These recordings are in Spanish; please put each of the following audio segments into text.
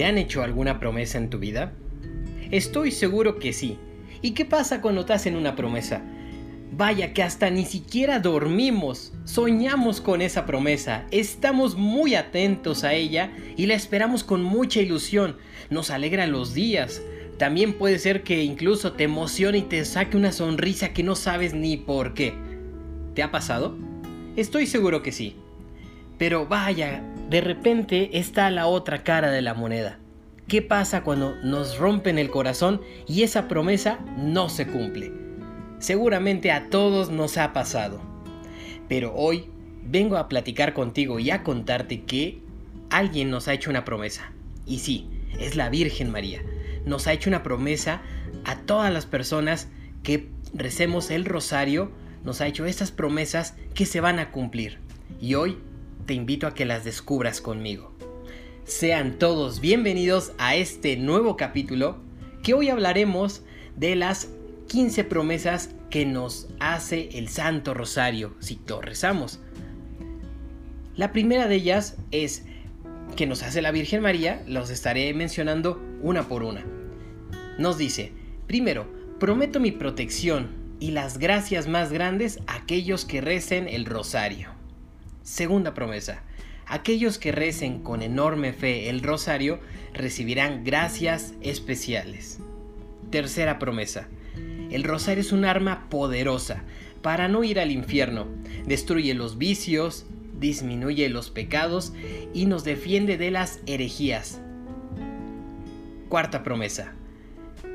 ¿Te han hecho alguna promesa en tu vida? Estoy seguro que sí. ¿Y qué pasa cuando te hacen una promesa? Vaya que hasta ni siquiera dormimos, soñamos con esa promesa, estamos muy atentos a ella y la esperamos con mucha ilusión, nos alegra los días. También puede ser que incluso te emocione y te saque una sonrisa que no sabes ni por qué. ¿Te ha pasado? Estoy seguro que sí. Pero vaya, de repente está la otra cara de la moneda. ¿Qué pasa cuando nos rompen el corazón y esa promesa no se cumple? Seguramente a todos nos ha pasado. Pero hoy vengo a platicar contigo y a contarte que alguien nos ha hecho una promesa. Y sí, es la Virgen María. Nos ha hecho una promesa a todas las personas que recemos el rosario. Nos ha hecho estas promesas que se van a cumplir. Y hoy te invito a que las descubras conmigo. Sean todos bienvenidos a este nuevo capítulo que hoy hablaremos de las 15 promesas que nos hace el Santo Rosario si todos rezamos. La primera de ellas es que nos hace la Virgen María, los estaré mencionando una por una. Nos dice, primero, prometo mi protección y las gracias más grandes a aquellos que recen el rosario. Segunda promesa, Aquellos que recen con enorme fe el rosario recibirán gracias especiales. Tercera promesa. El rosario es un arma poderosa para no ir al infierno. Destruye los vicios, disminuye los pecados y nos defiende de las herejías. Cuarta promesa.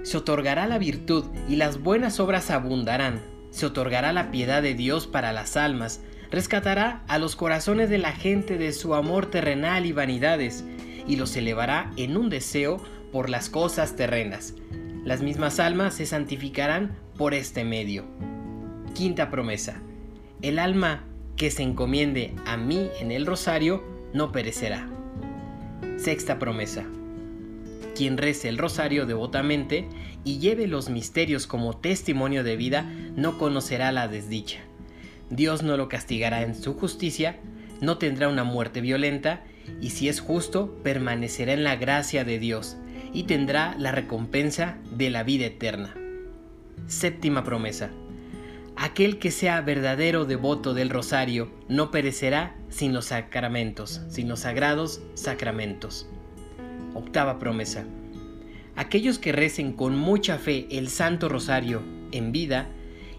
Se otorgará la virtud y las buenas obras abundarán. Se otorgará la piedad de Dios para las almas rescatará a los corazones de la gente de su amor terrenal y vanidades, y los elevará en un deseo por las cosas terrenas. Las mismas almas se santificarán por este medio. Quinta promesa. El alma que se encomiende a mí en el rosario no perecerá. Sexta promesa. Quien rece el rosario devotamente y lleve los misterios como testimonio de vida no conocerá la desdicha. Dios no lo castigará en su justicia, no tendrá una muerte violenta, y si es justo, permanecerá en la gracia de Dios, y tendrá la recompensa de la vida eterna. Séptima promesa. Aquel que sea verdadero devoto del rosario no perecerá sin los sacramentos, sin los sagrados sacramentos. Octava promesa. Aquellos que recen con mucha fe el Santo Rosario en vida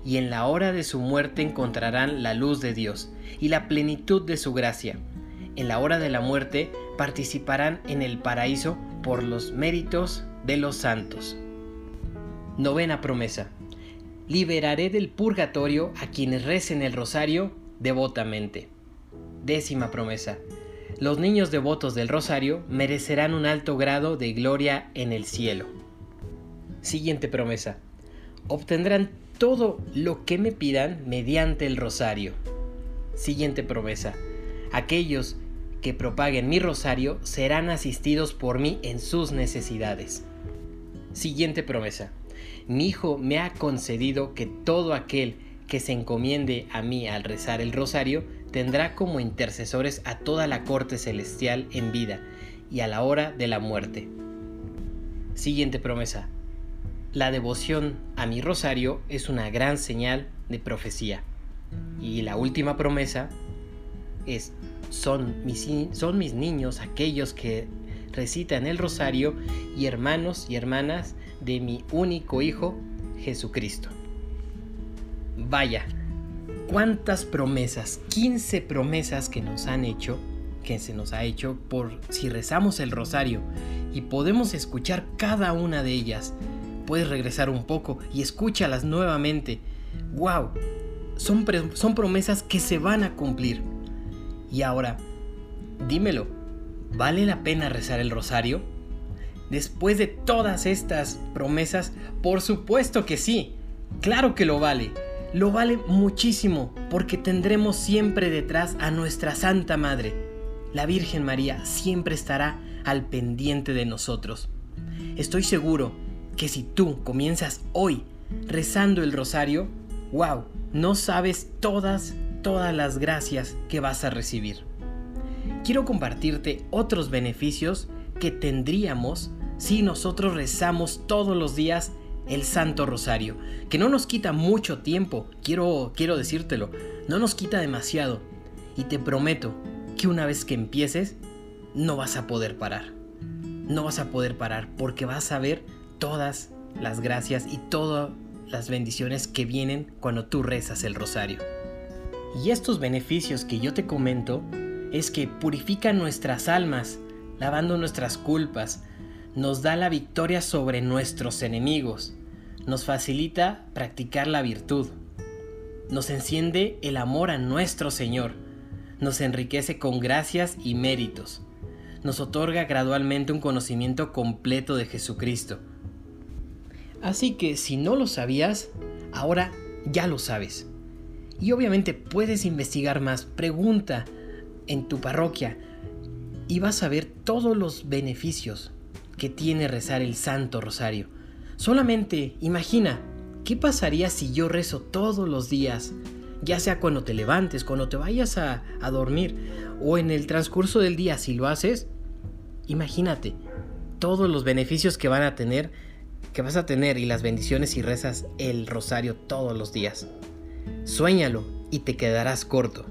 y en la hora de su muerte encontrarán la luz de Dios y la plenitud de su gracia. En la hora de la muerte participarán en el paraíso por los méritos de los santos. Novena promesa. Liberaré del purgatorio a quienes recen el rosario devotamente. Décima promesa. Los niños devotos del rosario merecerán un alto grado de gloria en el cielo. Siguiente promesa. Obtendrán todo lo que me pidan mediante el rosario. Siguiente promesa. Aquellos que propaguen mi rosario serán asistidos por mí en sus necesidades. Siguiente promesa. Mi Hijo me ha concedido que todo aquel que se encomiende a mí al rezar el rosario tendrá como intercesores a toda la corte celestial en vida y a la hora de la muerte. Siguiente promesa. La devoción a mi rosario es una gran señal de profecía. Y la última promesa es, son mis, son mis niños aquellos que recitan el rosario y hermanos y hermanas de mi único Hijo, Jesucristo. Vaya, cuántas promesas, 15 promesas que nos han hecho, que se nos ha hecho por si rezamos el rosario y podemos escuchar cada una de ellas puedes regresar un poco y escúchalas nuevamente. ¡Wow! Son, son promesas que se van a cumplir. Y ahora, dímelo, ¿vale la pena rezar el rosario? Después de todas estas promesas, por supuesto que sí. Claro que lo vale. Lo vale muchísimo porque tendremos siempre detrás a nuestra Santa Madre. La Virgen María siempre estará al pendiente de nosotros. Estoy seguro que si tú comienzas hoy rezando el rosario, wow, no sabes todas, todas las gracias que vas a recibir. Quiero compartirte otros beneficios que tendríamos si nosotros rezamos todos los días el Santo Rosario, que no nos quita mucho tiempo, quiero, quiero decírtelo, no nos quita demasiado. Y te prometo que una vez que empieces, no vas a poder parar. No vas a poder parar porque vas a ver todas las gracias y todas las bendiciones que vienen cuando tú rezas el rosario. Y estos beneficios que yo te comento es que purifican nuestras almas, lavando nuestras culpas, nos da la victoria sobre nuestros enemigos, nos facilita practicar la virtud, nos enciende el amor a nuestro Señor, nos enriquece con gracias y méritos, nos otorga gradualmente un conocimiento completo de Jesucristo. Así que si no lo sabías, ahora ya lo sabes. Y obviamente puedes investigar más, pregunta en tu parroquia y vas a ver todos los beneficios que tiene rezar el Santo Rosario. Solamente imagina, ¿qué pasaría si yo rezo todos los días? Ya sea cuando te levantes, cuando te vayas a, a dormir o en el transcurso del día, si lo haces, imagínate todos los beneficios que van a tener, que vas a tener y las bendiciones si rezas el rosario todos los días. Suéñalo y te quedarás corto.